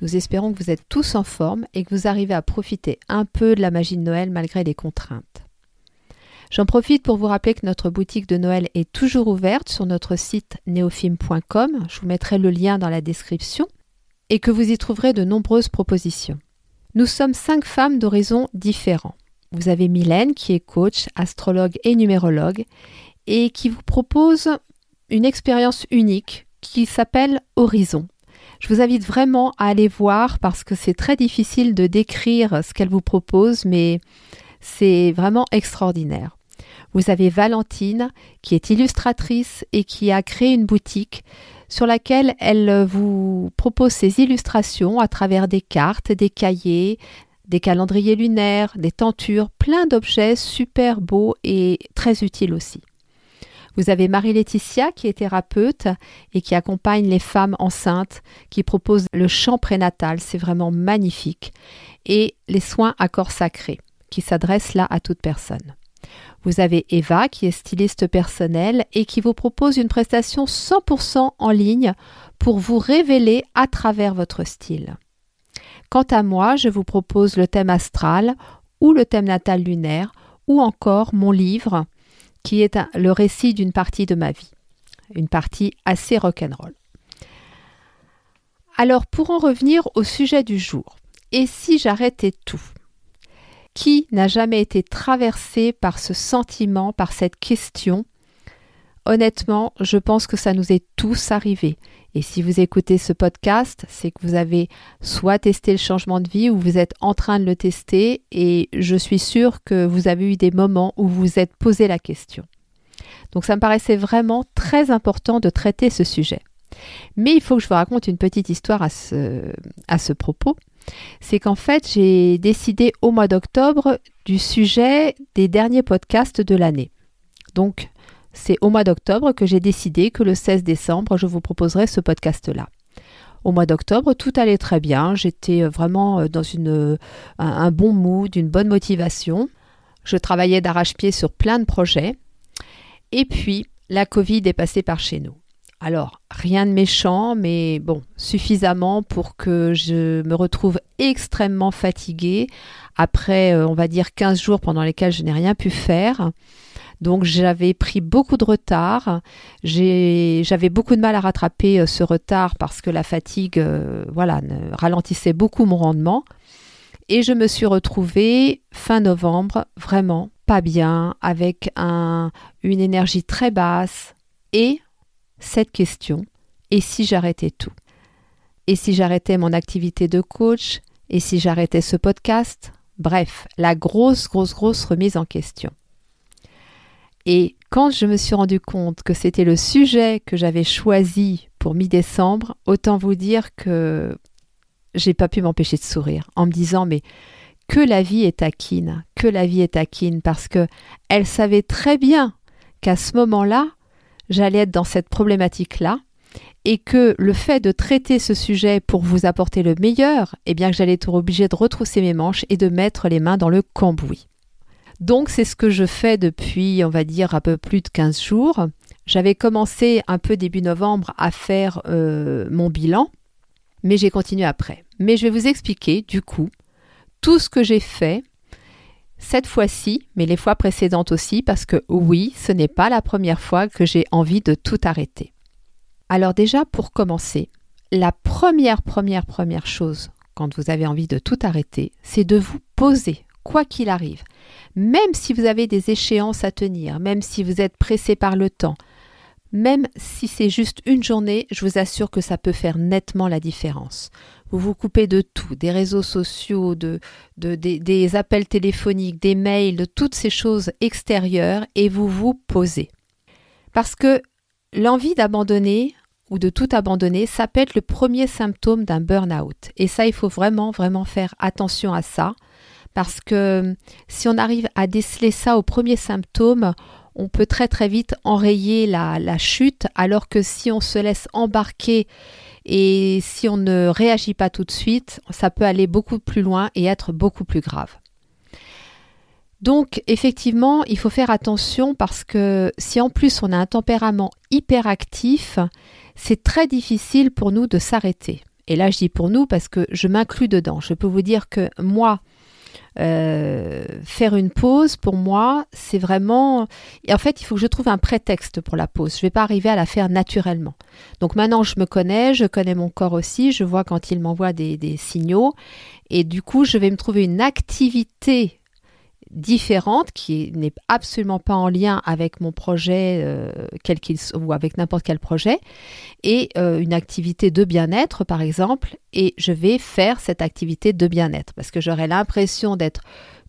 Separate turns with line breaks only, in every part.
Nous espérons que vous êtes tous en forme et que vous arrivez à profiter un peu de la magie de Noël malgré les contraintes. J'en profite pour vous rappeler que notre boutique de Noël est toujours ouverte sur notre site néophime.com, je vous mettrai le lien dans la description, et que vous y trouverez de nombreuses propositions. Nous sommes cinq femmes d'horizons différents. Vous avez Mylène qui est coach, astrologue et numérologue et qui vous propose une expérience unique qui s'appelle Horizon. Je vous invite vraiment à aller voir parce que c'est très difficile de décrire ce qu'elle vous propose, mais c'est vraiment extraordinaire. Vous avez Valentine qui est illustratrice et qui a créé une boutique sur laquelle elle vous propose ses illustrations à travers des cartes, des cahiers, des calendriers lunaires, des tentures, plein d'objets super beaux et très utiles aussi. Vous avez Marie-Laetitia qui est thérapeute et qui accompagne les femmes enceintes, qui propose le chant prénatal, c'est vraiment magnifique, et les soins à corps sacré, qui s'adressent là à toute personne. Vous avez Eva qui est styliste personnelle et qui vous propose une prestation 100% en ligne pour vous révéler à travers votre style. Quant à moi, je vous propose le thème astral ou le thème natal lunaire ou encore mon livre qui est le récit d'une partie de ma vie, une partie assez rock'n'roll. Alors pour en revenir au sujet du jour, et si j'arrêtais tout? Qui n'a jamais été traversé par ce sentiment, par cette question? Honnêtement, je pense que ça nous est tous arrivé. Et si vous écoutez ce podcast, c'est que vous avez soit testé le changement de vie ou vous êtes en train de le tester et je suis sûre que vous avez eu des moments où vous vous êtes posé la question. Donc ça me paraissait vraiment très important de traiter ce sujet. Mais il faut que je vous raconte une petite histoire à ce, à ce propos. C'est qu'en fait, j'ai décidé au mois d'octobre du sujet des derniers podcasts de l'année. Donc, c'est au mois d'octobre que j'ai décidé que le 16 décembre, je vous proposerai ce podcast-là. Au mois d'octobre, tout allait très bien. J'étais vraiment euh, dans euh, un, bon mood, une bonne motivation. Je travaillais d'arrache-pied sur plein de projets. Et puis, la Covid est passée par chez nous. Alors, rien de méchant, mais bon, suffisamment pour que je me retrouve extrêmement fatiguée après, euh, on va dire, 15 jours pendant lesquels je n'ai rien pu faire. Donc j'avais pris beaucoup de retard. J'avais beaucoup de mal à rattraper euh, ce retard parce que la fatigue euh, voilà, ralentissait beaucoup mon rendement. Et je me suis retrouvée fin novembre vraiment pas bien, avec un, une énergie très basse. Et cette question, et si j'arrêtais tout? Et si j'arrêtais mon activité de coach? Et si j'arrêtais ce podcast Bref, la grosse, grosse, grosse remise en question. Et quand je me suis rendu compte que c'était le sujet que j'avais choisi pour mi-décembre, autant vous dire que j'ai pas pu m'empêcher de sourire en me disant mais que la vie est taquine, que la vie est taquine parce que elle savait très bien qu'à ce moment-là, j'allais être dans cette problématique-là et que le fait de traiter ce sujet pour vous apporter le meilleur, eh bien que j'allais être obligée de retrousser mes manches et de mettre les mains dans le cambouis. Donc c'est ce que je fais depuis, on va dire, un peu plus de 15 jours. J'avais commencé un peu début novembre à faire euh, mon bilan, mais j'ai continué après. Mais je vais vous expliquer, du coup, tout ce que j'ai fait cette fois-ci, mais les fois précédentes aussi, parce que oui, ce n'est pas la première fois que j'ai envie de tout arrêter. Alors déjà, pour commencer, la première, première, première chose quand vous avez envie de tout arrêter, c'est de vous poser, quoi qu'il arrive même si vous avez des échéances à tenir, même si vous êtes pressé par le temps, même si c'est juste une journée, je vous assure que ça peut faire nettement la différence. Vous vous coupez de tout, des réseaux sociaux, de, des, appels téléphoniques, des mails, de toutes ces choses extérieures et vous vous posez. Parce que l'envie d'abandonner, ou de tout abandonner, ça peut être le premier symptôme d'un burn-out. Et ça, il faut vraiment, vraiment faire attention à ça. Parce que si on arrive à déceler ça au premier symptôme, on peut très très vite enrayer la, la chute, alors que si on se laisse embarquer et si on ne réagit pas tout de suite, ça peut aller beaucoup plus loin et être beaucoup plus grave. Donc effectivement, il faut faire attention parce que si en plus on a un tempérament hyperactif, c'est très difficile pour nous de s'arrêter. Et là, je dis pour nous parce que je m'inclus dedans. Je peux vous dire que moi, euh, faire une pause, pour moi, c'est vraiment... Et en fait, il faut que je trouve un prétexte pour la pause. Je ne vais pas arriver à la faire naturellement. Donc maintenant, je me connais, je connais mon corps aussi, je vois quand il m'envoie des, des signaux. Et du coup, je vais me trouver une activité différente qui n'est absolument pas en lien avec mon projet euh, quel qu'il ou avec n'importe quel projet et euh, une activité de bien-être par exemple et je vais faire cette activité de bien-être parce que j'aurai l'impression d'être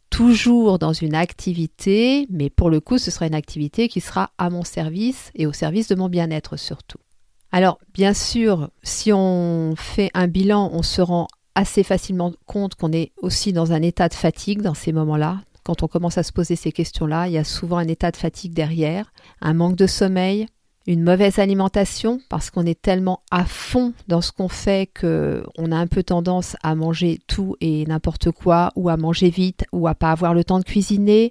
toujours dans une activité mais pour le coup ce sera une activité qui sera à mon service et au service de mon bien-être surtout. Alors bien sûr si on fait un bilan on se rend assez facilement compte qu'on est aussi dans un état de fatigue dans ces moments-là, quand on commence à se poser ces questions-là, il y a souvent un état de fatigue derrière, un manque de sommeil, une mauvaise alimentation parce qu'on est tellement à fond dans ce qu'on fait que on a un peu tendance à manger tout et n'importe quoi ou à manger vite ou à pas avoir le temps de cuisiner.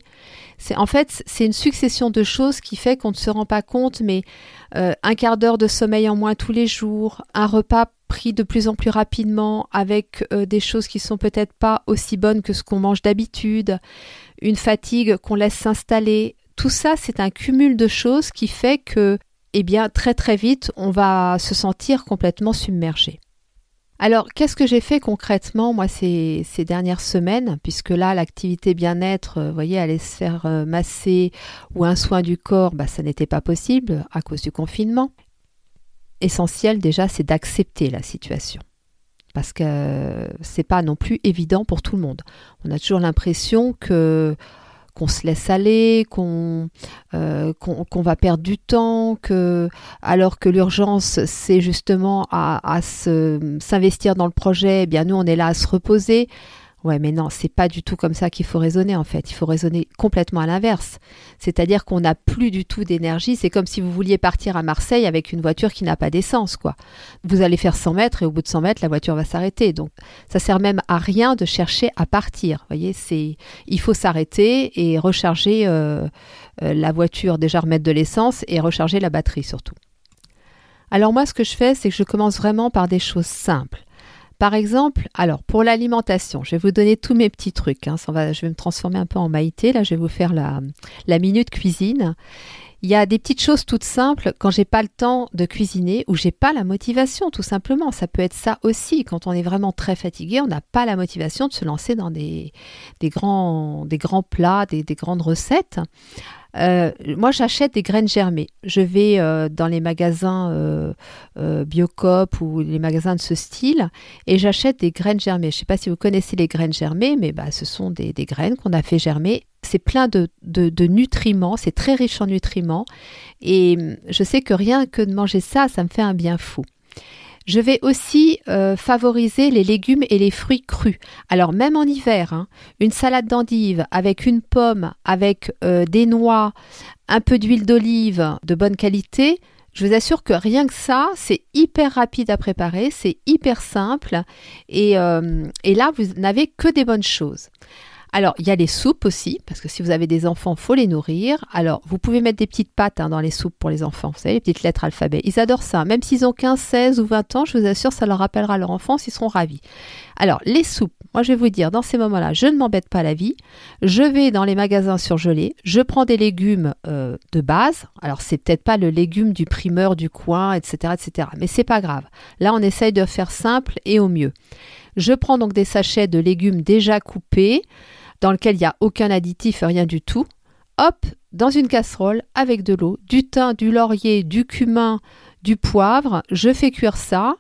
C'est en fait c'est une succession de choses qui fait qu'on ne se rend pas compte mais euh, un quart d'heure de sommeil en moins tous les jours, un repas pris de plus en plus rapidement avec euh, des choses qui sont peut-être pas aussi bonnes que ce qu'on mange d'habitude, une fatigue qu'on laisse s'installer. Tout ça, c'est un cumul de choses qui fait que, eh bien, très très vite, on va se sentir complètement submergé. Alors, qu'est-ce que j'ai fait concrètement, moi, ces, dernières semaines, puisque là, l'activité bien-être, euh, vous voyez, aller se faire euh, masser ou un soin du corps, bah, ça n'était pas possible à cause du confinement. Essentiel déjà, c'est d'accepter la situation parce que c'est pas non plus évident pour tout le monde. On a toujours l'impression que qu'on se laisse aller, qu'on euh, va perdre du temps, que alors que l'urgence c'est justement à, à s'investir dans le projet, eh bien nous on est là à se reposer. Ouais, mais non, c'est pas du tout comme ça qu'il faut raisonner en fait. Il faut raisonner complètement à l'inverse. C'est-à-dire qu'on n'a plus du tout d'énergie. C'est comme si vous vouliez partir à Marseille avec une voiture qui n'a pas d'essence, quoi. Vous allez faire 100 mètres et au bout de 100 mètres, la voiture va s'arrêter. Donc, ça sert même à rien de chercher à partir. Vous voyez, c'est, il faut s'arrêter et recharger euh, euh, la voiture, déjà remettre de l'essence et recharger la batterie surtout. Alors moi, ce que je fais, c'est que je commence vraiment par des choses simples. Par exemple, alors pour l'alimentation, je vais vous donner tous mes petits trucs. Hein, je vais me transformer un peu en Maïté. Là, je vais vous faire la, minute cuisine. Il y a des petites choses toutes simples quand j'ai pas le temps de cuisiner ou j'ai pas la motivation, tout simplement. Ça peut être ça aussi. Quand on est vraiment très fatigué, on n'a pas la motivation de se lancer dans des, grands, plats, des grandes recettes. Euh, moi, j'achète des graines germées. Je vais euh, dans les magasins euh, Biocop ou les magasins de ce style et j'achète des graines germées. Je ne sais pas si vous connaissez les graines germées, mais bah, ce sont des, graines qu'on a fait germer. C'est plein de, de nutriments, c'est très riche en nutriments. Et hum, je sais que rien que de manger ça, ça me fait un bien fou. Je vais aussi euh, favoriser les légumes et les fruits crus. Alors même en hiver, hein, une salade d'endive avec une pomme, avec euh, des noix, un peu d'huile d'olive de bonne qualité, je vous assure que rien que ça, c'est hyper rapide à préparer, c'est hyper simple et, euh, et là, vous n'avez que des bonnes choses. Alors, il y a les soupes aussi, parce que si vous avez des enfants, faut les nourrir. Alors, vous pouvez mettre des petites pâtes hein, dans les soupes pour les enfants, vous savez, les petites lettres alphabet. Ils adorent ça. Même s'ils ont 15, 16 ou 20 ans, je vous assure, ça leur rappellera leur enfance, ils seront ravis. Alors, les soupes, moi je vais vous dire, dans ces moments-là, je ne m'embête pas la vie. Je vais dans les magasins surgelés, je prends des légumes euh, de base. Alors, c'est peut-être pas le légume du primeur du coin, etc., etc. Mais c'est pas grave. Là, on essaye de faire simple et au mieux. Je prends donc des sachets de légumes déjà coupés dans lequel il n'y a aucun additif, rien du tout. Hop, dans une casserole avec de l'eau, du thym, du laurier, du cumin, du poivre. Je fais cuire ça.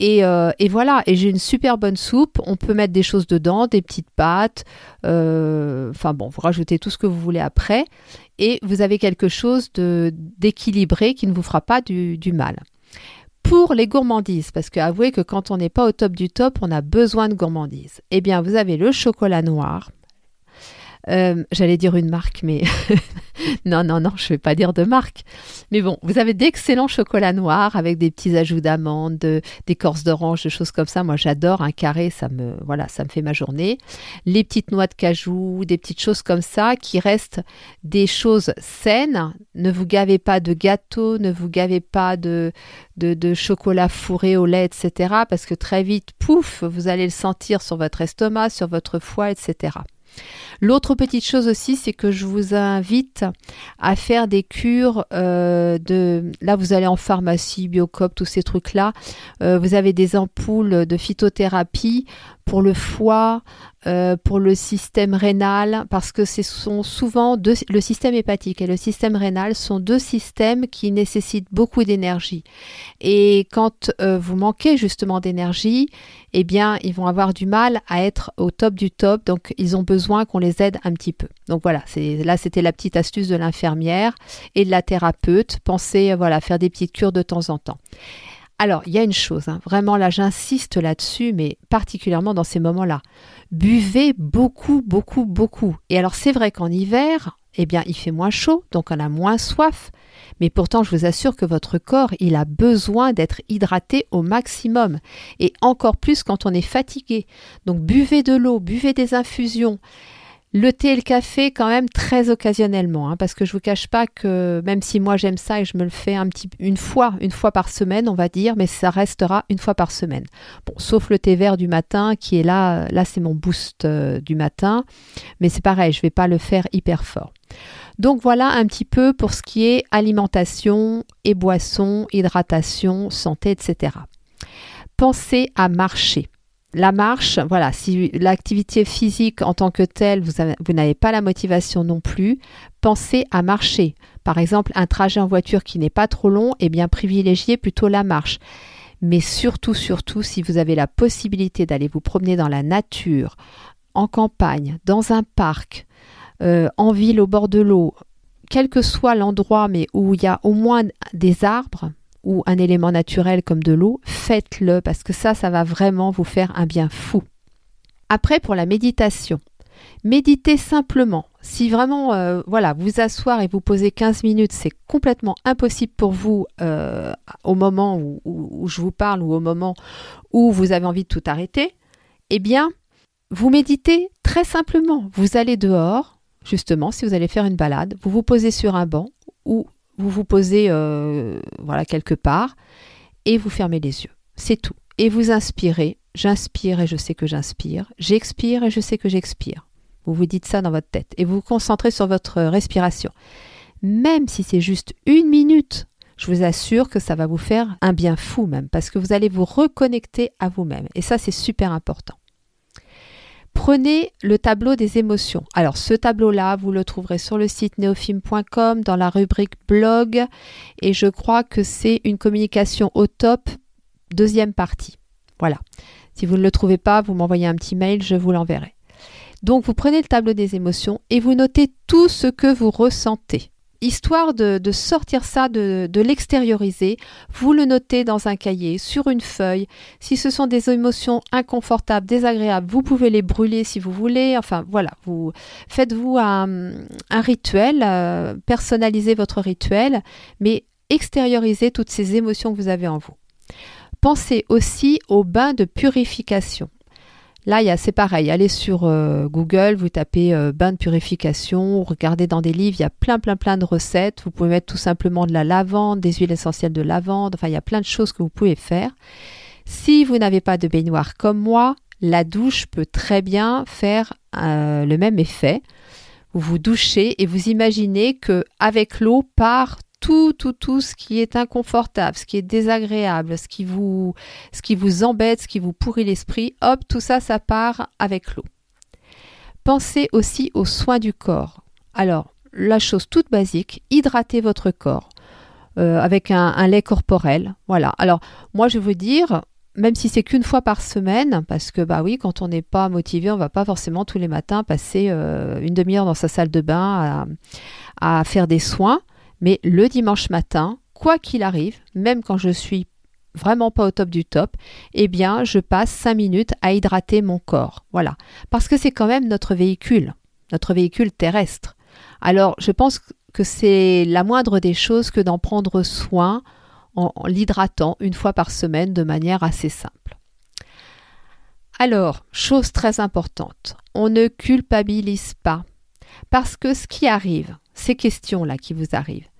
Et, euh, voilà, et j'ai une super bonne soupe. On peut mettre des choses dedans, des petites pâtes. Euh, enfin bon, vous rajoutez tout ce que vous voulez après. Et vous avez quelque chose d'équilibré qui ne vous fera pas du mal. Pour les gourmandises, parce que avouez que quand on n'est pas au top du top, on a besoin de gourmandises. Eh bien, vous avez le chocolat noir. Euh, j'allais dire une marque, mais non, non, non, je ne vais pas dire de marque. Mais bon, vous avez d'excellents chocolats noirs avec des petits ajouts d'amandes, d'écorce d'orange, des choses comme ça. Moi, j'adore un carré, ça me, voilà, ça me fait ma journée. Les petites noix de cajou, des petites choses comme ça qui restent des choses saines. Ne vous gavez pas de gâteaux, ne vous gavez pas de, de, de chocolat fourré au lait, etc. Parce que très vite, pouf, vous allez le sentir sur votre estomac, sur votre foie, etc. L'autre petite chose aussi, c'est que je vous invite à faire des cures euh, de... Là, vous allez en pharmacie, Biocop, tous ces trucs-là. Euh, vous avez des ampoules de phytothérapie pour le foie, euh, pour le système rénal, parce que ce sont souvent le système hépatique et le système rénal sont deux systèmes qui nécessitent beaucoup d'énergie. Et quand vous manquez justement d'énergie, eh bien, ils vont avoir du mal à être au top du top, donc ils ont besoin qu'on les aide un petit peu. Donc voilà, là c'était la petite astuce de l'infirmière et de la thérapeute. Pensez voilà faire des petites cures de temps en temps. Alors, il y a une chose, hein, vraiment là, j'insiste là-dessus, mais particulièrement dans ces moments-là. Buvez beaucoup, beaucoup, beaucoup. Et alors, c'est vrai qu'en hiver, eh bien, il fait moins chaud, donc on a moins soif. Mais pourtant, je vous assure que votre corps, il a besoin d'être hydraté au maximum. Et encore plus quand on est fatigué. Donc, buvez de l'eau, buvez des infusions. Le thé et le café, quand même, très occasionnellement, hein, parce que je vous cache pas que même si moi j'aime ça et je me le fais un petit, une fois, une fois par semaine, on va dire, mais ça restera une fois par semaine. Bon, sauf le thé vert du matin qui est là, là c'est mon boost euh, du matin, mais c'est pareil, je vais pas le faire hyper fort. Donc voilà un petit peu pour ce qui est alimentation et boissons, hydratation, santé, etc. Pensez à marcher la marche, voilà, si l'activité physique en tant que telle, vous, n'avez pas la motivation non plus, pensez à marcher. Par exemple, un trajet en voiture qui n'est pas trop long, eh bien privilégiez plutôt la marche. Mais surtout, surtout, si vous avez la possibilité d'aller vous promener dans la nature, en campagne, dans un parc, euh, en ville au bord de l'eau, quel que soit l'endroit, mais où il y a au moins des arbres, ou un élément naturel comme de l'eau, faites-le parce que ça, ça va vraiment vous faire un bien fou. Après, pour la méditation, méditez simplement. Si vraiment, euh, voilà, vous asseoir et vous poser 15 minutes, c'est complètement impossible pour vous euh, au moment où, où, je vous parle ou au moment où vous avez envie de tout arrêter, eh bien, vous méditez très simplement. Vous allez dehors, justement, si vous allez faire une balade, vous vous posez sur un banc ou vous vous posez euh, voilà quelque part et vous fermez les yeux. C'est tout. Et vous inspirez. J'inspire et je sais que j'inspire. J'expire et je sais que j'expire. Vous vous dites ça dans votre tête et vous vous concentrez sur votre respiration. Même si c'est juste une minute, je vous assure que ça va vous faire un bien fou même parce que vous allez vous reconnecter à vous-même. Et ça, c'est super important. Prenez le tableau des émotions. Alors ce tableau-là, vous le trouverez sur le site neofilm.com dans la rubrique blog et je crois que c'est une communication au top, deuxième partie. Voilà. Si vous ne le trouvez pas, vous m'envoyez un petit mail, je vous l'enverrai. Donc vous prenez le tableau des émotions et vous notez tout ce que vous ressentez histoire de, sortir ça, de, l'extérioriser, vous le notez dans un cahier, sur une feuille. Si ce sont des émotions inconfortables, désagréables, vous pouvez les brûler si vous voulez. Enfin voilà, vous faites-vous un, rituel, euh, personnalisez votre rituel, mais extériorisez toutes ces émotions que vous avez en vous. Pensez aussi au bain de purification. Là, c'est pareil. Allez sur euh, Google, vous tapez euh, bain de purification, regardez dans des livres, il y a plein, plein, plein de recettes. Vous pouvez mettre tout simplement de la lavande, des huiles essentielles de lavande. Enfin, il y a plein de choses que vous pouvez faire. Si vous n'avez pas de baignoire comme moi, la douche peut très bien faire euh, le même effet. Vous vous douchez et vous imaginez que avec l'eau part tout, tout, tout ce qui est inconfortable, ce qui est désagréable, ce qui vous, embête, ce qui vous pourrit l'esprit, hop, tout ça, ça part avec l'eau. Pensez aussi aux soins du corps. Alors, la chose toute basique, hydratez votre corps euh, avec un, lait corporel. Voilà. Alors, moi, je veux dire, même si c'est qu'une fois par semaine, parce que bah oui, quand on n'est pas motivé, on va pas forcément tous les matins passer euh, une demi-heure dans sa salle de bain à faire des soins. Mais le dimanche matin, quoi qu'il arrive, même quand je suis vraiment pas au top du top, eh bien, je passe 5 minutes à hydrater mon corps. Voilà. Parce que c'est quand même notre véhicule, notre véhicule terrestre. Alors, je pense que c'est la moindre des choses que d'en prendre soin en, l'hydratant une fois par semaine de manière assez simple. Alors, chose très importante, on ne culpabilise pas. Parce que ce qui arrive, ces questions-là qui vous arrivent,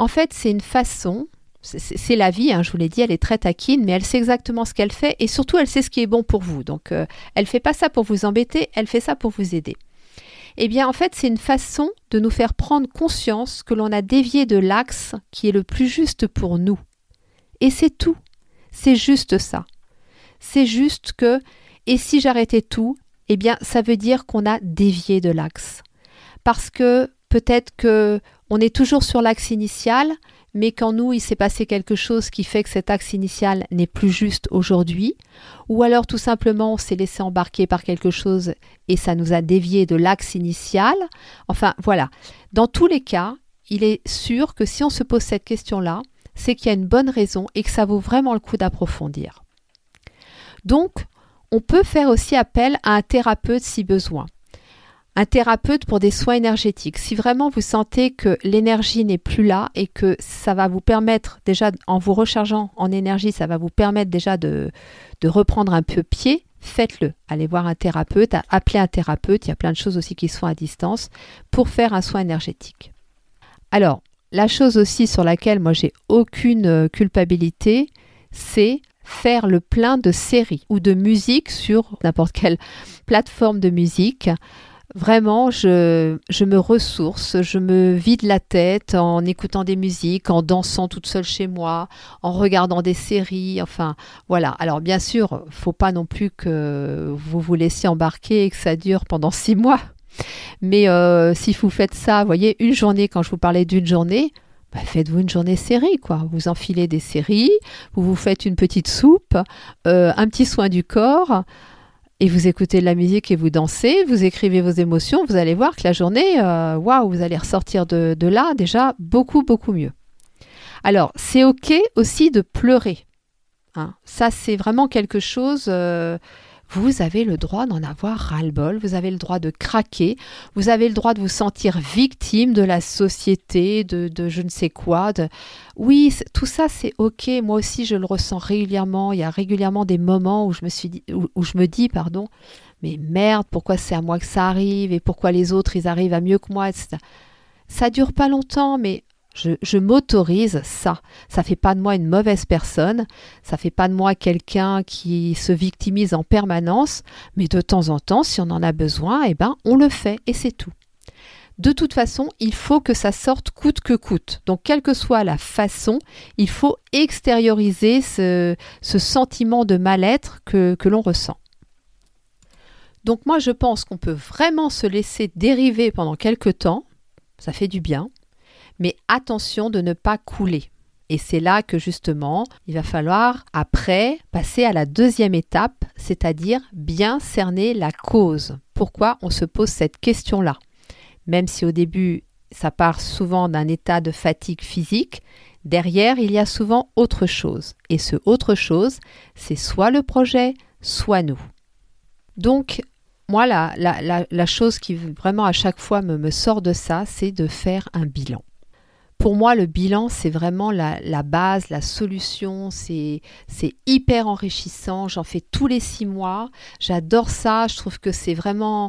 en fait, c'est une façon, c'est la vie, hein, je vous l'ai dit, elle est très taquine, mais elle sait exactement ce qu'elle fait et surtout elle sait ce qui est bon pour vous. Donc, euh, elle ne fait pas ça pour vous embêter, elle fait ça pour vous aider. Eh bien, en fait, c'est une façon de nous faire prendre conscience que l'on a dévié de l'axe qui est le plus juste pour nous. Et c'est tout. C'est juste ça. C'est juste que, et si j'arrêtais tout, eh bien, ça veut dire qu'on a dévié de l'axe. Parce que peut-être que on est toujours sur l'axe initial, mais qu'en nous, il s'est passé quelque chose qui fait que cet axe initial n'est plus juste aujourd'hui, ou alors tout simplement on s'est laissé embarquer par quelque chose et ça nous a dévié de l'axe initial. Enfin, voilà. Dans tous les cas, il est sûr que si on se pose cette question-là, c'est qu'il y a une bonne raison et que ça vaut vraiment le coup d'approfondir. Donc, on peut faire aussi appel à un thérapeute si besoin un thérapeute pour des soins énergétiques. Si vraiment vous sentez que l'énergie n'est plus là et que ça va vous permettre déjà, en vous rechargeant en énergie, ça va vous permettre déjà de, reprendre un peu pied, faites-le. Allez voir un thérapeute, appelez un thérapeute, il y a plein de choses aussi qui sont à distance, pour faire un soin énergétique. Alors, la chose aussi sur laquelle moi j'ai aucune euh, culpabilité, c'est faire le plein de séries ou de musique sur n'importe quelle plateforme de musique Vraiment, je, me ressource, je me vide la tête en écoutant des musiques, en dansant toute seule chez moi, en regardant des séries, enfin voilà. Alors bien sûr, faut pas non plus que vous vous laissiez embarquer et que ça dure pendant six mois. Mais euh, si vous faites ça, vous voyez, une journée, quand je vous parlais d'une journée, bah, faites-vous une journée série, quoi. Vous enfilez des séries, vous vous faites une petite soupe, euh, un petit soin du corps et vous écoutez de la musique et vous dansez, vous écrivez vos émotions, vous allez voir que la journée, euh, waouh, vous allez ressortir de, là déjà beaucoup, beaucoup mieux. Alors, c'est OK aussi de pleurer. Hein. Ça, c'est vraiment quelque chose... Euh, vous avez le droit d'en avoir ras-le-bol, vous avez le droit de craquer, vous avez le droit de vous sentir victime de la société, de, je ne sais quoi. Oui, tout ça c'est ok. Moi aussi je le ressens régulièrement. Il y a régulièrement des moments où je me suis où, je me dis, pardon, mais merde, pourquoi c'est à moi que ça arrive et pourquoi les autres ils arrivent à mieux que moi. Ça dure pas longtemps, mais je, m'autorise ça. Ça fait pas de moi une mauvaise personne, ça fait pas de moi quelqu'un qui se victimise en permanence, mais de temps en temps, si on en a besoin, eh ben, on le fait et c'est tout. De toute façon, il faut que ça sorte coûte que coûte. Donc, quelle que soit la façon, il faut extérioriser ce, sentiment de mal-être que, que l'on ressent. Donc, moi, je pense qu'on peut vraiment se laisser dériver pendant quelque temps. Ça fait du bien mais attention de ne pas couler. Et c'est là que justement, il va falloir après passer à la deuxième étape, c'est-à-dire bien cerner la cause. Pourquoi on se pose cette question-là? Même si au début, ça part souvent d'un état de fatigue physique, derrière, il y a souvent autre chose. Et ce autre chose, c'est soit le projet, soit nous. Donc, moi, la, chose qui vraiment à chaque fois me sort de ça, c'est de faire un bilan pour moi, le bilan, c'est vraiment la, base, la solution. C'est hyper enrichissant. J'en fais tous les six mois. J'adore ça. Je trouve que c'est vraiment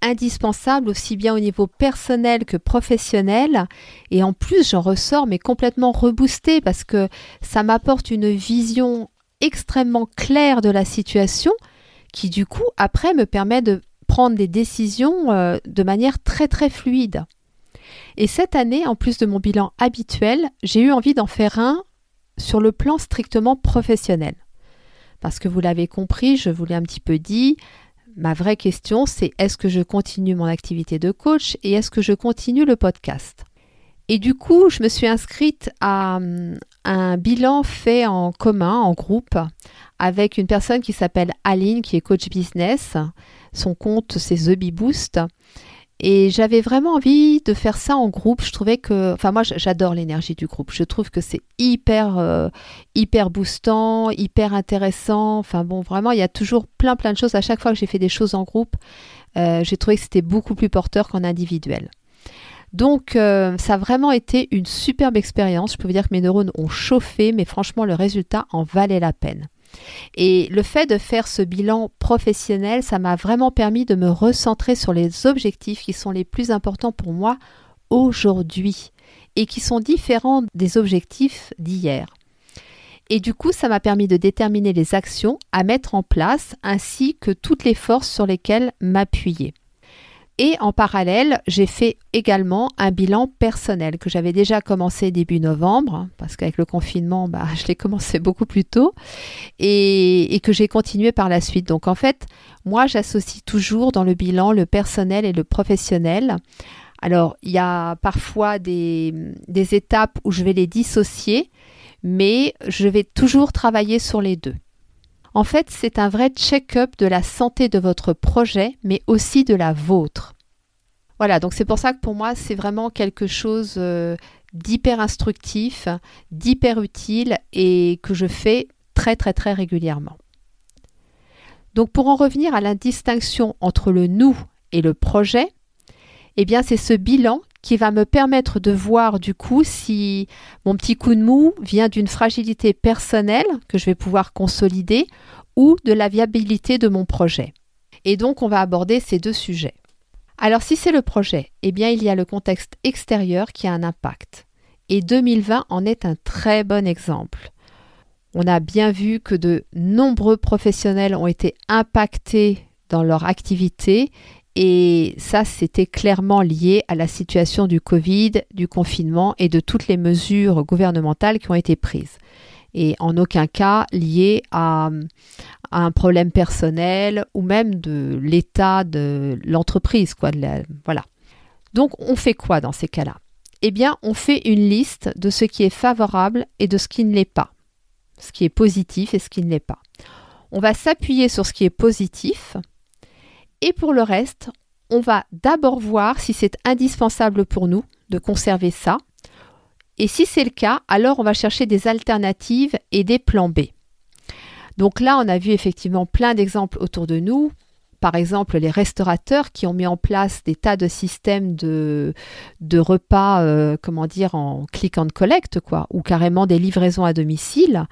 indispensable aussi bien au niveau personnel que professionnel et en plus j'en ressors mais complètement reboosté parce que ça m'apporte une vision extrêmement claire de la situation qui du coup après me permet de prendre des décisions euh, de manière très très fluide. Et cette année, en plus de mon bilan habituel, j'ai eu envie d'en faire un sur le plan strictement professionnel. Parce que vous l'avez compris, je vous l'ai un petit peu dit, ma vraie question c'est est-ce que je continue mon activité de coach et est-ce que je continue le podcast? Et du coup, je me suis inscrite à hum, un bilan fait en commun, en groupe, avec une personne qui s'appelle Aline, qui est coach business. Son compte, c'est The Bee Boost. Et j'avais vraiment envie de faire ça en groupe. Je trouvais que, enfin moi j'adore l'énergie du groupe. Je trouve que c'est hyper, euh, hyper boostant, hyper intéressant. Enfin bon, vraiment il y a toujours plein plein de choses. À chaque fois que j'ai fait des choses en groupe, euh, j'ai trouvé que c'était beaucoup plus porteur qu'en individuel. Donc euh, ça a vraiment été une superbe expérience. Je peux vous dire que mes neurones ont chauffé, mais franchement le résultat en valait la peine. Et le fait de faire ce bilan professionnel, ça m'a vraiment permis de me recentrer sur les objectifs qui sont les plus importants pour moi aujourd'hui et qui sont différents des objectifs d'hier. Et du coup, ça m'a permis de déterminer les actions à mettre en place ainsi que toutes les forces sur lesquelles m'appuyer. Et en parallèle, j'ai fait également un bilan personnel que j'avais déjà commencé début novembre, parce qu'avec le confinement, bah, je l'ai commencé beaucoup plus tôt, et, que j'ai continué par la suite. Donc en fait, moi, j'associe toujours dans le bilan le personnel et le professionnel. Alors, il y a parfois des étapes où je vais les dissocier, mais je vais toujours travailler sur les deux. En fait, c'est un vrai check-up de la santé de votre projet, mais aussi de la vôtre. Voilà, donc c'est pour ça que pour moi, c'est vraiment quelque chose euh, d'hyper instructif, d'hyper utile et que je fais très très très régulièrement. Donc pour en revenir à la distinction entre le nous et le projet, eh bien c'est ce bilan qui va me permettre de voir du coup si mon petit coup de mou vient d'une fragilité personnelle que je vais pouvoir consolider ou de la viabilité de mon projet. Et donc on va aborder ces deux sujets. Alors si c'est le projet, eh bien il y a le contexte extérieur qui a un impact. Et 2020 en est un très bon exemple. On a bien vu que de nombreux professionnels ont été impactés dans leur activité et ça, c'était clairement lié à la situation du Covid, du confinement et de toutes les mesures gouvernementales qui ont été prises. Et en aucun cas lié à, un problème personnel ou même de l'état de l'entreprise. Voilà. Donc, on fait quoi dans ces cas-là? Eh bien, on fait une liste de ce qui est favorable et de ce qui ne l'est pas. Ce qui est positif et ce qui ne l'est pas. On va s'appuyer sur ce qui est positif et pour le reste, on va d'abord voir si c'est indispensable pour nous de conserver ça. Et si c'est le cas, alors on va chercher des alternatives et des plans B. Donc là, on a vu effectivement plein d'exemples autour de nous par exemple les restaurateurs qui ont mis en place des tas de systèmes de, repas, euh, comment dire, en click and collect, quoi, ou carrément des livraisons à domicile.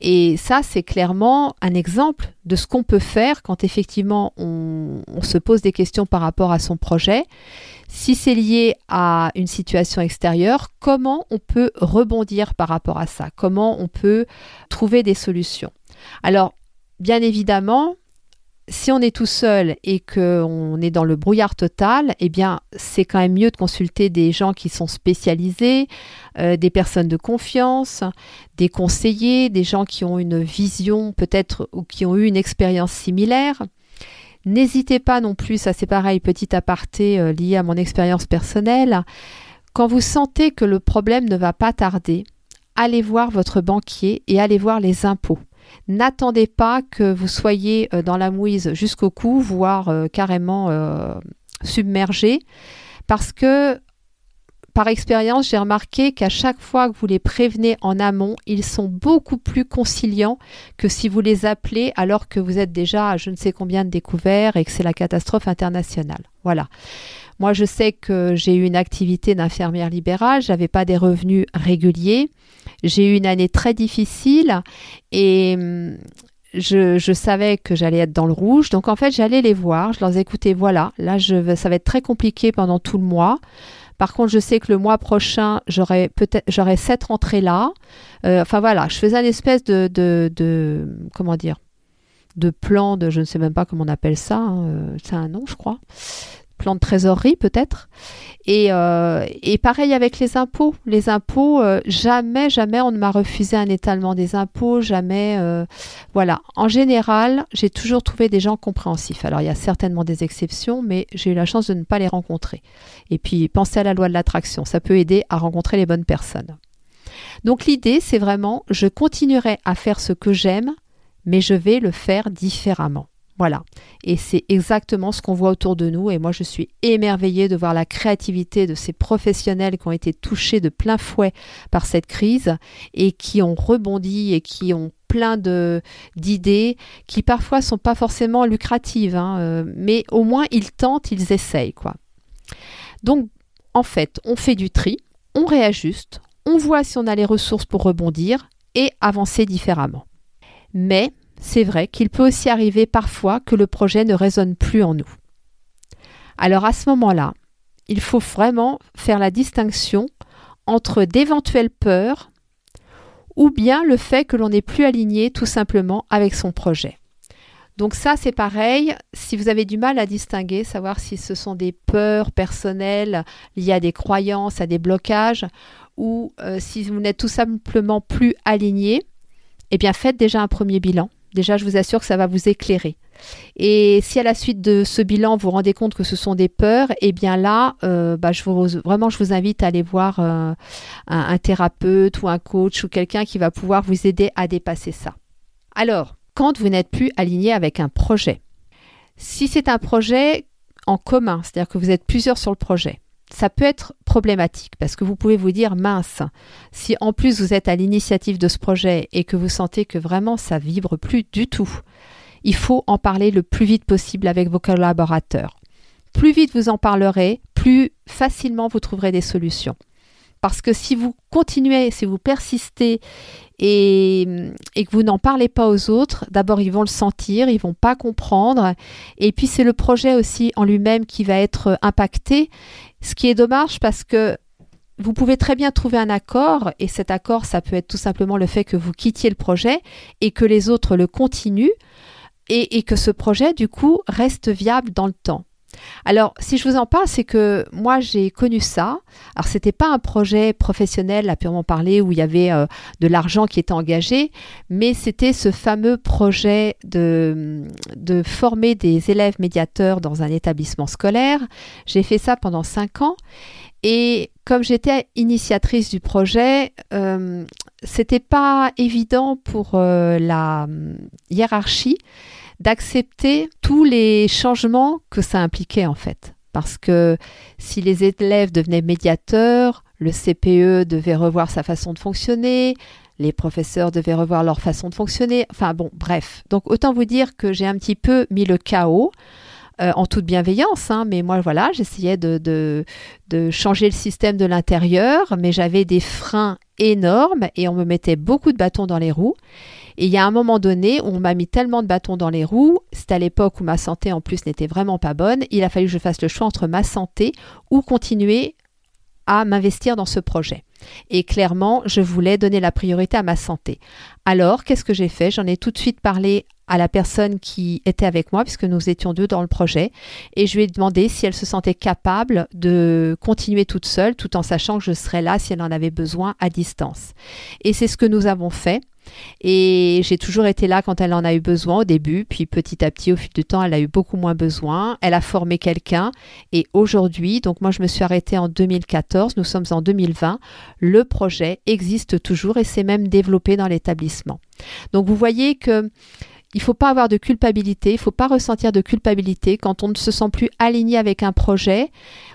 Et ça, c'est clairement un exemple de ce qu'on peut faire quand effectivement on, se pose des questions par rapport à son projet. Si c'est lié à une situation extérieure, comment on peut rebondir par rapport à ça? Comment on peut trouver des solutions? Alors, bien évidemment, si on est tout seul et qu'on est dans le brouillard total, eh bien, c'est quand même mieux de consulter des gens qui sont spécialisés, euh, des personnes de confiance, des conseillers, des gens qui ont une vision peut-être ou qui ont eu une expérience similaire. N'hésitez pas non plus, ça c'est pareil, petit aparté euh, lié à mon expérience personnelle. Quand vous sentez que le problème ne va pas tarder, allez voir votre banquier et allez voir les impôts. N'attendez pas que vous soyez euh, dans la mouise jusqu'au cou, voire euh, carrément euh, submergé, parce que par expérience, j'ai remarqué qu'à chaque fois que vous les prévenez en amont, ils sont beaucoup plus conciliants que si vous les appelez alors que vous êtes déjà à je ne sais combien de découverts et que c'est la catastrophe internationale. Voilà. Moi, je sais que j'ai eu une activité d'infirmière libérale, j'avais pas des revenus réguliers. J'ai eu une année très difficile et hum, je, savais que j'allais être dans le rouge. Donc en fait, j'allais les voir, je leur écoutais, voilà, là, je, ça va être très compliqué pendant tout le mois. Par contre, je sais que le mois prochain, j'aurai peut-être cette rentrée là. Euh, enfin voilà, je faisais une espèce de, de, de, de plan de je ne sais même pas comment on appelle ça. Hein, euh, c'est un nom, je crois plan de trésorerie peut-être. Et, euh, et, pareil avec les impôts. Les impôts, euh, jamais, jamais on ne m'a refusé un étalement des impôts, jamais. Euh, voilà. En général, j'ai toujours trouvé des gens compréhensifs. Alors il y a certainement des exceptions, mais j'ai eu la chance de ne pas les rencontrer. Et puis pensez à la loi de l'attraction, ça peut aider à rencontrer les bonnes personnes. Donc l'idée, c'est vraiment, je continuerai à faire ce que j'aime, mais je vais le faire différemment. Voilà. Et c'est exactement ce qu'on voit autour de nous. Et moi, je suis émerveillée de voir la créativité de ces professionnels qui ont été touchés de plein fouet par cette crise et qui ont rebondi et qui ont plein de d'idées qui parfois sont pas forcément lucratives, hein, euh, mais au moins ils tentent, ils essayent quoi. Donc en fait, on fait du tri, on réajuste, on voit si on a les ressources pour rebondir et avancer différemment. Mais c'est vrai qu'il peut aussi arriver parfois que le projet ne résonne plus en nous. Alors à ce moment-là, il faut vraiment faire la distinction entre d'éventuelles peurs ou bien le fait que l'on n'est plus aligné tout simplement avec son projet. Donc ça, c'est pareil. Si vous avez du mal à distinguer, savoir si ce sont des peurs personnelles liées à des croyances, à des blocages, ou euh, si vous n'êtes tout simplement plus aligné, eh bien faites déjà un premier bilan. Déjà, je vous assure que ça va vous éclairer. Et si à la suite de ce bilan, vous vous rendez compte que ce sont des peurs, eh bien là, euh, bah, je vous, vraiment, je vous invite à aller voir euh, un thérapeute ou un coach ou quelqu'un qui va pouvoir vous aider à dépasser ça. Alors, quand vous n'êtes plus aligné avec un projet. Si c'est un projet en commun, c'est-à-dire que vous êtes plusieurs sur le projet, ça peut être problématique parce que vous pouvez vous dire mince, si en plus vous êtes à l'initiative de ce projet et que vous sentez que vraiment ça vibre plus du tout, il faut en parler le plus vite possible avec vos collaborateurs. Plus vite vous en parlerez, plus facilement vous trouverez des solutions. Parce que si vous continuez, si vous persistez et, que vous n'en parlez pas aux autres, d'abord ils vont le sentir, ils vont pas comprendre, et puis c'est le projet aussi en lui-même qui va être impacté, ce qui est dommage parce que vous pouvez très bien trouver un accord, et cet accord, ça peut être tout simplement le fait que vous quittiez le projet et que les autres le continuent, et que ce projet, du coup, reste viable dans le temps. Alors, si je vous en parle, c'est que moi j'ai connu ça. Alors, c'était pas un projet professionnel à purement parler où il y avait euh, de l'argent qui était engagé, mais c'était ce fameux projet de, de former des élèves médiateurs dans un établissement scolaire. J'ai fait ça pendant cinq ans. Et comme j'étais initiatrice du projet, euh, c'était pas évident pour euh, la hum, hiérarchie d'accepter tous les changements que ça impliquait en fait. Parce que si les élèves devenaient médiateurs, le CPE devait revoir sa façon de fonctionner, les professeurs devaient revoir leur façon de fonctionner. Enfin bon, bref. Donc autant vous dire que j'ai un petit peu mis le chaos. Euh, en toute bienveillance, hein, mais moi voilà, j'essayais de, de, de, changer le système de l'intérieur, mais j'avais des freins énormes et on me mettait beaucoup de bâtons dans les roues. Et il y a un moment donné où on m'a mis tellement de bâtons dans les roues, c'était à l'époque où ma santé en plus n'était vraiment pas bonne, il a fallu que je fasse le choix entre ma santé ou continuer à m'investir dans ce projet. Et clairement, je voulais donner la priorité à ma santé. Alors, qu'est-ce que j'ai fait? J'en ai tout de suite parlé à la personne qui était avec moi, puisque nous étions deux dans le projet, et je lui ai demandé si elle se sentait capable de continuer toute seule, tout en sachant que je serais là si elle en avait besoin à distance. Et c'est ce que nous avons fait. Et j'ai toujours été là quand elle en a eu besoin au début, puis petit à petit, au fil du temps, elle a eu beaucoup moins besoin. Elle a formé quelqu'un et aujourd'hui, donc moi je me suis arrêtée en 2014, nous sommes en 2020, le projet existe toujours et s'est même développé dans l'établissement. Donc vous voyez que il ne faut pas avoir de culpabilité, il ne faut pas ressentir de culpabilité quand on ne se sent plus aligné avec un projet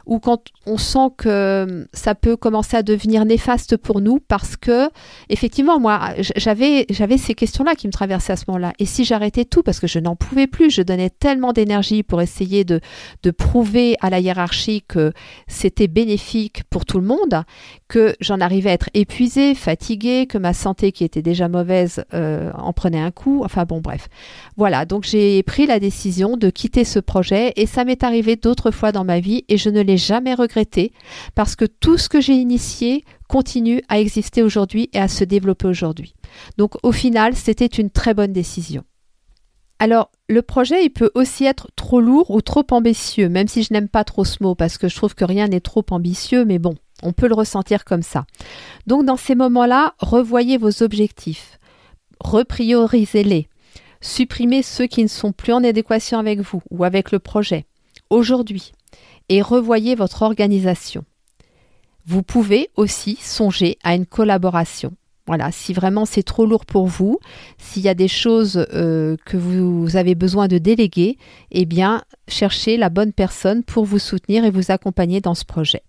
ou quand on sent que ça peut commencer à devenir néfaste pour nous parce que effectivement moi j'avais j'avais ces questions-là qui me traversaient à ce moment-là. Et si j'arrêtais tout parce que je n'en pouvais plus, je donnais tellement d'énergie pour essayer de, de prouver à la hiérarchie que c'était bénéfique pour tout le monde que j'en arrivais à être épuisée, fatiguée, que ma santé qui était déjà mauvaise euh, en prenait un coup, enfin bon bref. Voilà, donc j'ai pris la décision de quitter ce projet et ça m'est arrivé d'autres fois dans ma vie et je ne l'ai jamais regretté parce que tout ce que j'ai initié continue à exister aujourd'hui et à se développer aujourd'hui. Donc au final, c'était une très bonne décision. Alors, le projet, il peut aussi être trop lourd ou trop ambitieux, même si je n'aime pas trop ce mot, parce que je trouve que rien n'est trop ambitieux, mais bon, on peut le ressentir comme ça. Donc, dans ces moments-là, revoyez vos objectifs, repriorisez-les, supprimez ceux qui ne sont plus en adéquation avec vous ou avec le projet, aujourd'hui, et revoyez votre organisation. Vous pouvez aussi songer à une collaboration. Voilà, si vraiment c'est trop lourd pour vous, s'il y a des choses euh, que vous avez besoin de déléguer, eh bien, cherchez la bonne personne pour vous soutenir et vous accompagner dans ce projet.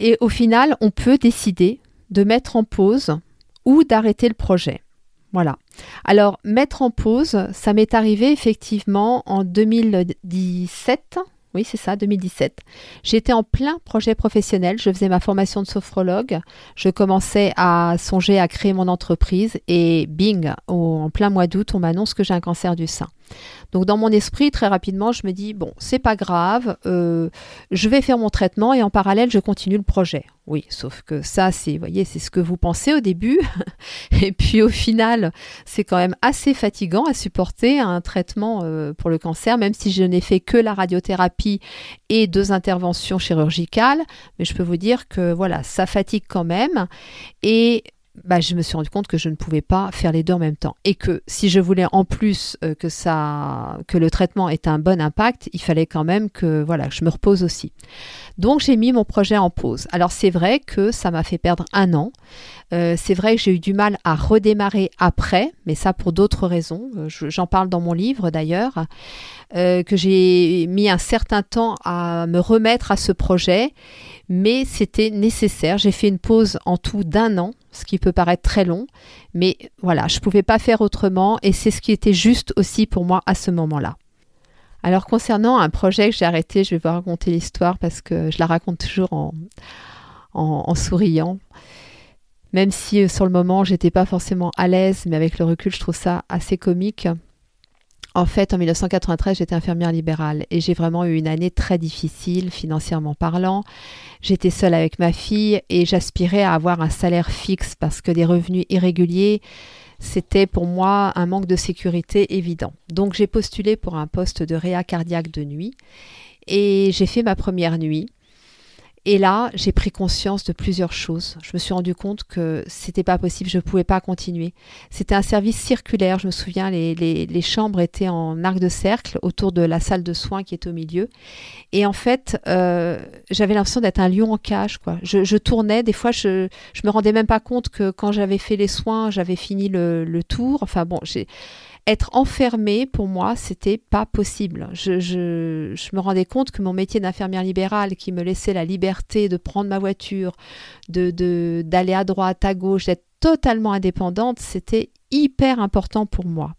Et au final, on peut décider de mettre en pause ou d'arrêter le projet. Voilà. Alors, mettre en pause, ça m'est arrivé effectivement en 2017, oui, c'est ça, 2017. J'étais en plein projet professionnel. Je faisais ma formation de sophrologue. Je commençais à songer à créer mon entreprise et bing, en plein mois d'août, on m'annonce que j'ai un cancer du sein. Donc dans mon esprit, très rapidement, je me dis bon, c'est pas grave, euh, je vais faire mon traitement et en parallèle, je continue le projet. Oui, sauf que ça, c'est, voyez, c'est ce que vous pensez au début, et puis au final, c'est quand même assez fatigant à supporter un traitement euh, pour le cancer, même si je n'ai fait que la radiothérapie et deux interventions chirurgicales. Mais je peux vous dire que voilà, ça fatigue quand même. Et bah, je me suis rendu compte que je ne pouvais pas faire les deux en même temps et que si je voulais en plus euh, que ça que le traitement ait un bon impact, il fallait quand même que voilà, je me repose aussi. Donc j'ai mis mon projet en pause. Alors c'est vrai que ça m'a fait perdre un an. Euh, c'est vrai que j'ai eu du mal à redémarrer après, mais ça pour d'autres raisons. Euh, j'en parle dans mon livre d'ailleurs, que j'ai mis un certain temps à me remettre à ce projet, mais c'était nécessaire. J'ai fait une pause en tout d'un an ce qui peut paraître très long, mais voilà, je ne pouvais pas faire autrement et c'est ce qui était juste aussi pour moi à ce moment-là. Alors concernant un projet que j'ai arrêté, je vais vous raconter l'histoire parce que je la raconte toujours en, en, souriant. Même si euh, sur le moment j'étais pas forcément à l'aise, mais avec le recul je trouve ça assez comique. En fait, en 1993, j'étais infirmière libérale et j'ai vraiment eu une année très difficile financièrement parlant. J'étais seule avec ma fille et j'aspirais à avoir un salaire fixe parce que des revenus irréguliers, c'était pour moi un manque de sécurité évident. Donc j'ai postulé pour un poste de réa cardiaque de nuit et j'ai fait ma première nuit. Et là, j'ai pris conscience de plusieurs choses. Je me suis rendu compte que c'était pas possible, je ne pouvais pas continuer. C'était un service circulaire. Je me souviens, les, les, chambres étaient en arc de cercle autour de la salle de soins qui est au milieu. Et en fait, euh, j'avais l'impression d'être un lion en cage. Quoi. Je, tournais, des fois, je, je me rendais même pas compte que quand j'avais fait les soins, j'avais fini le, le tour. Enfin bon, j'ai être enfermée, pour moi, c'était pas possible. Je, me rendais compte que mon métier d'infirmière libérale, qui me laissait la liberté de prendre ma voiture, de d'aller à droite, à gauche, d'être totalement indépendante, c'était hyper important pour moi.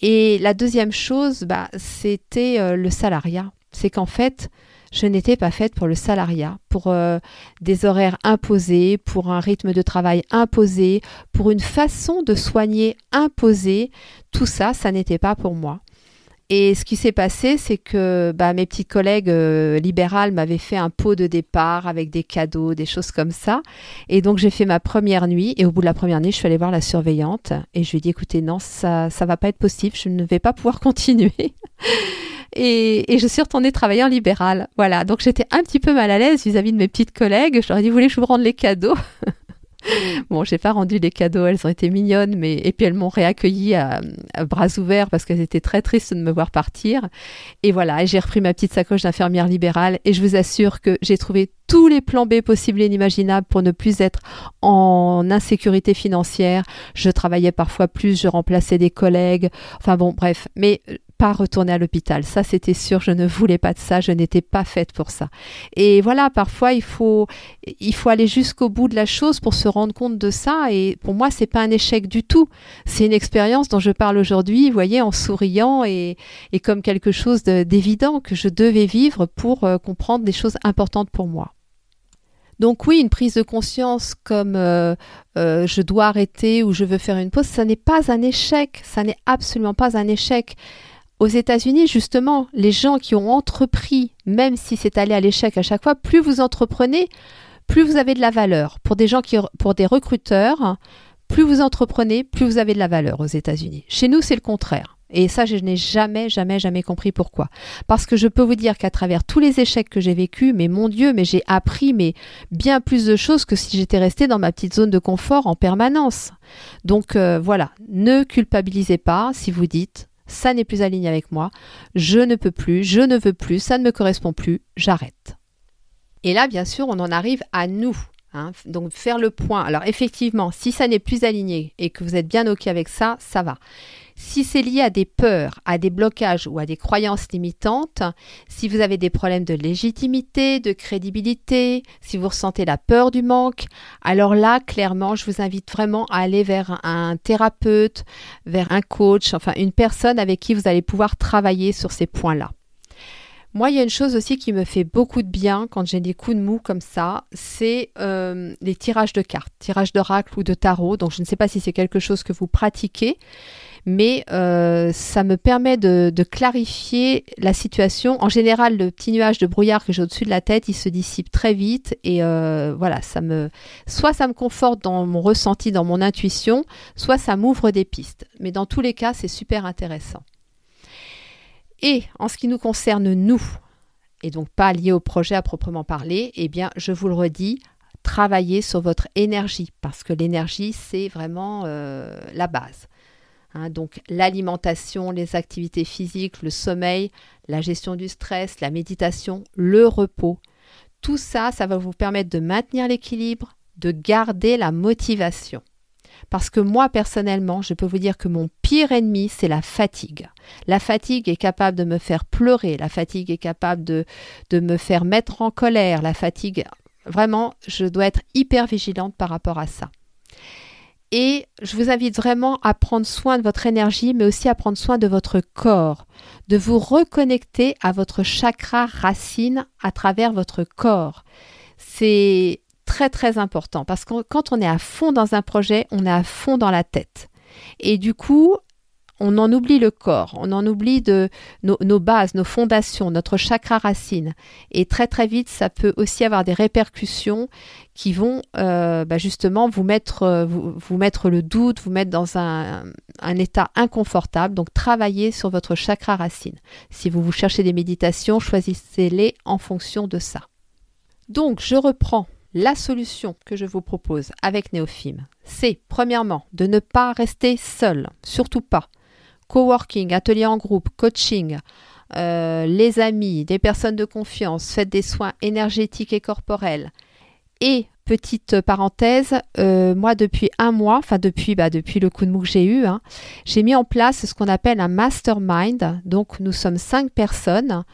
Et la deuxième chose, bah, c'était euh, le salariat. C'est qu'en fait, je n'étais pas faite pour le salariat, pour euh, des horaires imposés, pour un rythme de travail imposé, pour une façon de soigner imposée. Tout ça, ça n'était pas pour moi. Et ce qui s'est passé, c'est que bah, mes petites collègues euh, libérales m'avaient fait un pot de départ avec des cadeaux, des choses comme ça. Et donc j'ai fait ma première nuit. Et au bout de la première nuit, je suis allée voir la surveillante et je lui ai dit écoutez, non, ça ça va pas être possible. Je ne vais pas pouvoir continuer. Et, je suis retournée travailler en libéral. Voilà, donc j'étais un petit peu mal à l'aise vis-à-vis de mes petites collègues. Je leur ai dit, vous voulez que je vous rende les cadeaux? Bon, j'ai pas rendu les cadeaux, elles ont été mignonnes, mais et puis elles m'ont réaccueilli à, bras ouverts parce qu'elles étaient très tristes de me voir partir. Et voilà, j'ai repris ma petite sacoche d'infirmière libérale et je vous assure que j'ai trouvé tous les plans B possibles et inimaginables pour ne plus être en insécurité financière. Je travaillais parfois plus, je remplaçais des collègues. Enfin bon, bref, mais pas retourner à l'hôpital. Ça, c'était sûr, je ne voulais pas de ça, je n'étais pas faite pour ça. Et voilà, parfois, il faut, il faut aller jusqu'au bout de la chose pour se rendre compte de ça. Et pour moi, c'est pas un échec du tout. C'est une expérience dont je parle aujourd'hui, vous voyez, en souriant et, et comme quelque chose d'évident que je devais vivre pour euh, comprendre des choses importantes pour moi. Donc oui, une prise de conscience comme euh, euh, je dois arrêter ou je veux faire une pause, ça n'est pas un échec, ça n'est absolument pas un échec. Aux États-Unis, justement, les gens qui ont entrepris, même si c'est allé à l'échec à chaque fois, plus vous entreprenez, plus vous avez de la valeur. Pour des gens qui, pour des recruteurs, plus vous entreprenez, plus vous avez de la valeur aux États-Unis. Chez nous, c'est le contraire. Et ça, je n'ai jamais, jamais, jamais compris pourquoi. Parce que je peux vous dire qu'à travers tous les échecs que j'ai vécus, mais mon Dieu, mais j'ai appris bien plus de choses que si j'étais restée dans ma petite zone de confort en permanence. Donc euh, voilà, ne culpabilisez pas si vous dites ça n'est plus aligné avec moi, je ne peux plus, je ne veux plus, ça ne me correspond plus, j'arrête. Et là, bien sûr, on en arrive à nous, Hein. donc faire le point. Alors effectivement, si ça n'est plus aligné et que vous êtes bien OK avec ça, ça va. Si c'est lié à des peurs, à des blocages ou à des croyances limitantes, si vous avez des problèmes de légitimité, de crédibilité, si vous ressentez la peur du manque, alors là, clairement, je vous invite vraiment à aller vers un thérapeute, vers un coach, enfin une personne avec qui vous allez pouvoir travailler sur ces points-là. Moi, il y a une chose aussi qui me fait beaucoup de bien quand j'ai des coups de mou comme ça, c'est euh, les tirages de cartes, tirages d'oracle ou de tarot. Donc, je ne sais pas si c'est quelque chose que vous pratiquez, mais euh, ça me permet de, clarifier la situation. En général, le petit nuage de brouillard que j'ai au-dessus de la tête, il se dissipe très vite et euh, voilà, ça me, soit ça me conforte dans mon ressenti, dans mon intuition, soit ça m'ouvre des pistes. Mais dans tous les cas, c'est super intéressant. Et en ce qui nous concerne, nous, et donc pas lié au projet à proprement parler, eh bien, je vous le redis, travaillez sur votre énergie, parce que l'énergie, c'est vraiment euh, la base. Hein. donc l'alimentation, les activités physiques, le sommeil, la gestion du stress, la méditation, le repos, tout ça, ça va vous permettre de maintenir l'équilibre, de garder la motivation. Parce que moi, personnellement, je peux vous dire que mon pire ennemi, c'est la fatigue. La fatigue est capable de me faire pleurer, la fatigue est capable de, de me faire mettre en colère, la fatigue, vraiment, je dois être hyper vigilante par rapport à ça. Et je vous invite vraiment à prendre soin de votre énergie, mais aussi à prendre soin de votre corps, de vous reconnecter à votre chakra racine à travers votre corps. C'est très très important parce que quand on est à fond dans un projet, on est à fond dans la tête. Et du coup, on en oublie le corps, on en oublie nos, bases, nos fondations, notre chakra racine. Et très très vite, ça peut aussi avoir des répercussions qui vont euh, bah, justement vous mettre, euh, vous, mettre le doute, vous mettre dans un, un, état inconfortable. Donc travaillez sur votre chakra racine. Si vous vous cherchez des méditations, choisissez-les en fonction de ça. Donc je reprends la solution que je vous propose avec Néophime, c'est premièrement de ne pas rester seul, surtout pas. Coworking, atelier en groupe, coaching, euh, les amis, des personnes de confiance, faites des soins énergétiques et corporels. Et petite parenthèse, euh, moi depuis un mois, enfin depuis bah, depuis le coup de mou que j'ai eu, hein, j'ai mis en place ce qu'on appelle un mastermind. Donc nous sommes cinq personnes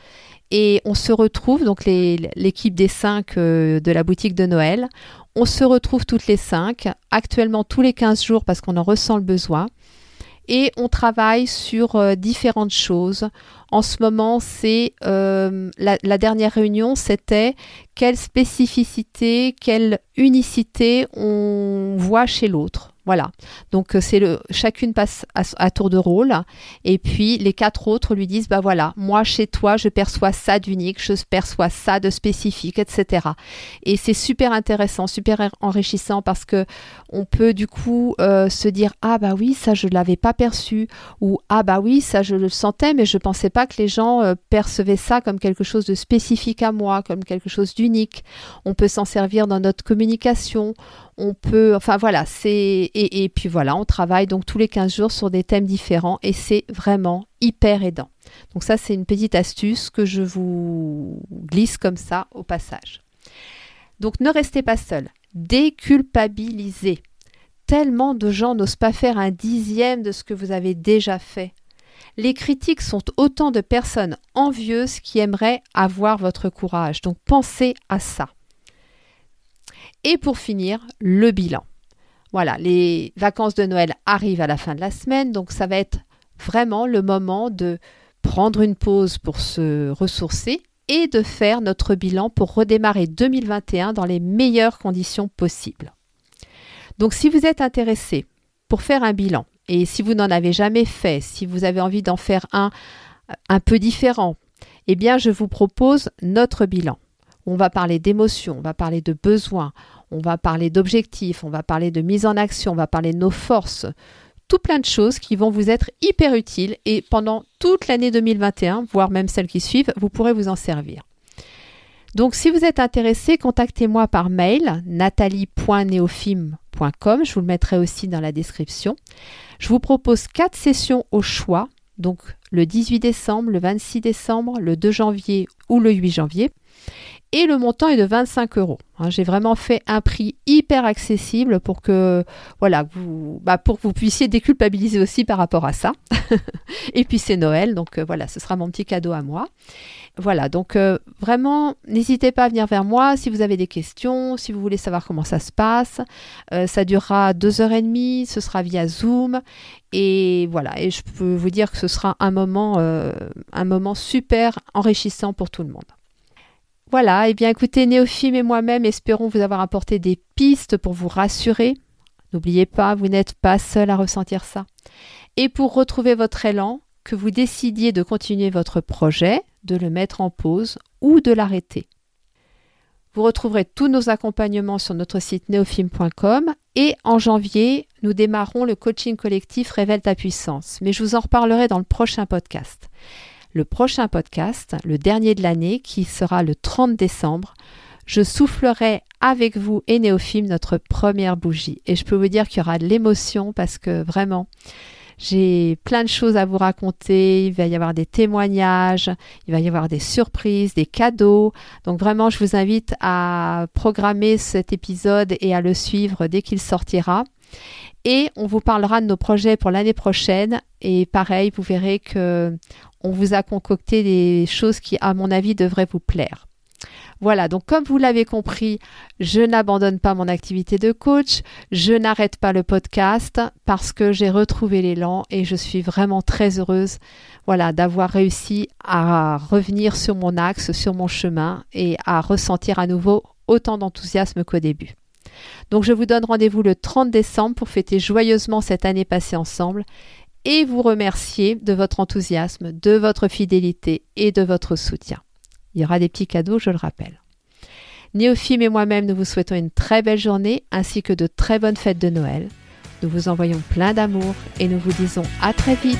et on se retrouve, donc l'équipe des cinq euh, de la boutique de Noël, on se retrouve toutes les cinq, actuellement tous les 15 jours parce qu'on en ressent le besoin. Et on travaille sur euh, différentes choses. En ce moment, c'est euh, la, la, dernière réunion, c'était quelle spécificité, quelle unicité on voit chez l'autre. Voilà. Donc euh, c'est le chacune passe à, tour de rôle et puis les quatre autres lui disent bah voilà moi chez toi je perçois ça d'unique, je perçois ça de spécifique, etc. Et c'est super intéressant, super enrichissant parce que on peut du coup euh, se dire ah bah oui ça je l'avais pas perçu ou ah bah oui ça je le sentais mais je pensais pas que les gens euh, percevaient ça comme quelque chose de spécifique à moi, comme quelque chose d'unique. On peut s'en servir dans notre communication on peut, enfin voilà, c'est et, puis voilà, on travaille donc tous les 15 jours sur des thèmes différents et c'est vraiment hyper aidant. Donc ça, c'est une petite astuce que je vous glisse comme ça au passage. Donc ne restez pas seul, déculpabilisez. Tellement de gens n'osent pas faire un dixième de ce que vous avez déjà fait. Les critiques sont autant de personnes envieuses qui aimeraient avoir votre courage. Donc pensez à ça. Et pour finir, le bilan. Voilà, les vacances de Noël arrivent à la fin de la semaine, donc ça va être vraiment le moment de prendre une pause pour se ressourcer et de faire notre bilan pour redémarrer 2021 dans les meilleures conditions possibles. Donc si vous êtes intéressé pour faire un bilan, et si vous n'en avez jamais fait, si vous avez envie d'en faire un un peu différent, eh bien je vous propose notre bilan. On va parler d'émotions, on va parler de besoins, on va parler d'objectifs, on va parler de mise en action, on va parler de nos forces, tout plein de choses qui vont vous être hyper utiles et pendant toute l'année 2021, voire même celles qui suivent, vous pourrez vous en servir. Donc si vous êtes intéressé, contactez-moi par mail nathalie.neofim.com, je vous le mettrai aussi dans la description. Je vous propose quatre sessions au choix, donc le 18 décembre, le 26 décembre, le 2 janvier ou le 8 janvier. Et le montant est de 25 euros. Hein. J'ai vraiment fait un prix hyper accessible pour que voilà vous bah, pour que vous puissiez déculpabiliser aussi par rapport à ça. et puis c'est Noël, donc euh, voilà, ce sera mon petit cadeau à moi. Voilà, donc euh, vraiment, n'hésitez pas à venir vers moi si vous avez des questions, si vous voulez savoir comment ça se passe. Euh, ça durera deux heures et demie, ce sera via Zoom. Et voilà, et je peux vous dire que ce sera un moment, un moment super enrichissant pour tout le monde. Voilà, et eh bien écoutez, Néophime et moi-même espérons vous avoir apporté des pistes pour vous rassurer. N'oubliez pas, vous n'êtes pas seul à ressentir ça. Et pour retrouver votre élan, que vous décidiez de continuer votre projet, de le mettre en pause ou de l'arrêter. Vous retrouverez tous nos accompagnements sur notre site neofim.com et en janvier, nous démarrons le coaching collectif Révèle ta puissance, mais je vous en reparlerai dans le prochain podcast le prochain podcast, le dernier de l'année, qui sera le 30 décembre, je soufflerai avec vous et Néophime notre première bougie. Et je peux vous dire qu'il y aura de l'émotion parce que vraiment, j'ai plein de choses à vous raconter. Il va y avoir des témoignages, il va y avoir des surprises, des cadeaux. Donc vraiment, je vous invite à programmer cet épisode et à le suivre dès qu'il sortira. Et on vous parlera de nos projets pour l'année prochaine. Et pareil, vous verrez que on vous a concocté des choses qui, à mon avis, devraient vous plaire. Voilà, donc comme vous l'avez compris, je n'abandonne pas mon activité de coach, je n'arrête pas le podcast parce que j'ai retrouvé l'élan et je suis vraiment très heureuse voilà, d'avoir réussi à revenir sur mon axe, sur mon chemin et à ressentir à nouveau autant d'enthousiasme qu'au début. Donc je vous donne rendez-vous le 30 décembre pour fêter joyeusement cette année passée ensemble et vous remercier de votre enthousiasme, de votre fidélité et de votre soutien. Il y aura des petits cadeaux, je le rappelle. Néophime et moi-même, nous vous souhaitons une très belle journée ainsi que de très bonnes fêtes de Noël. Nous vous envoyons plein d'amour et nous vous disons à très vite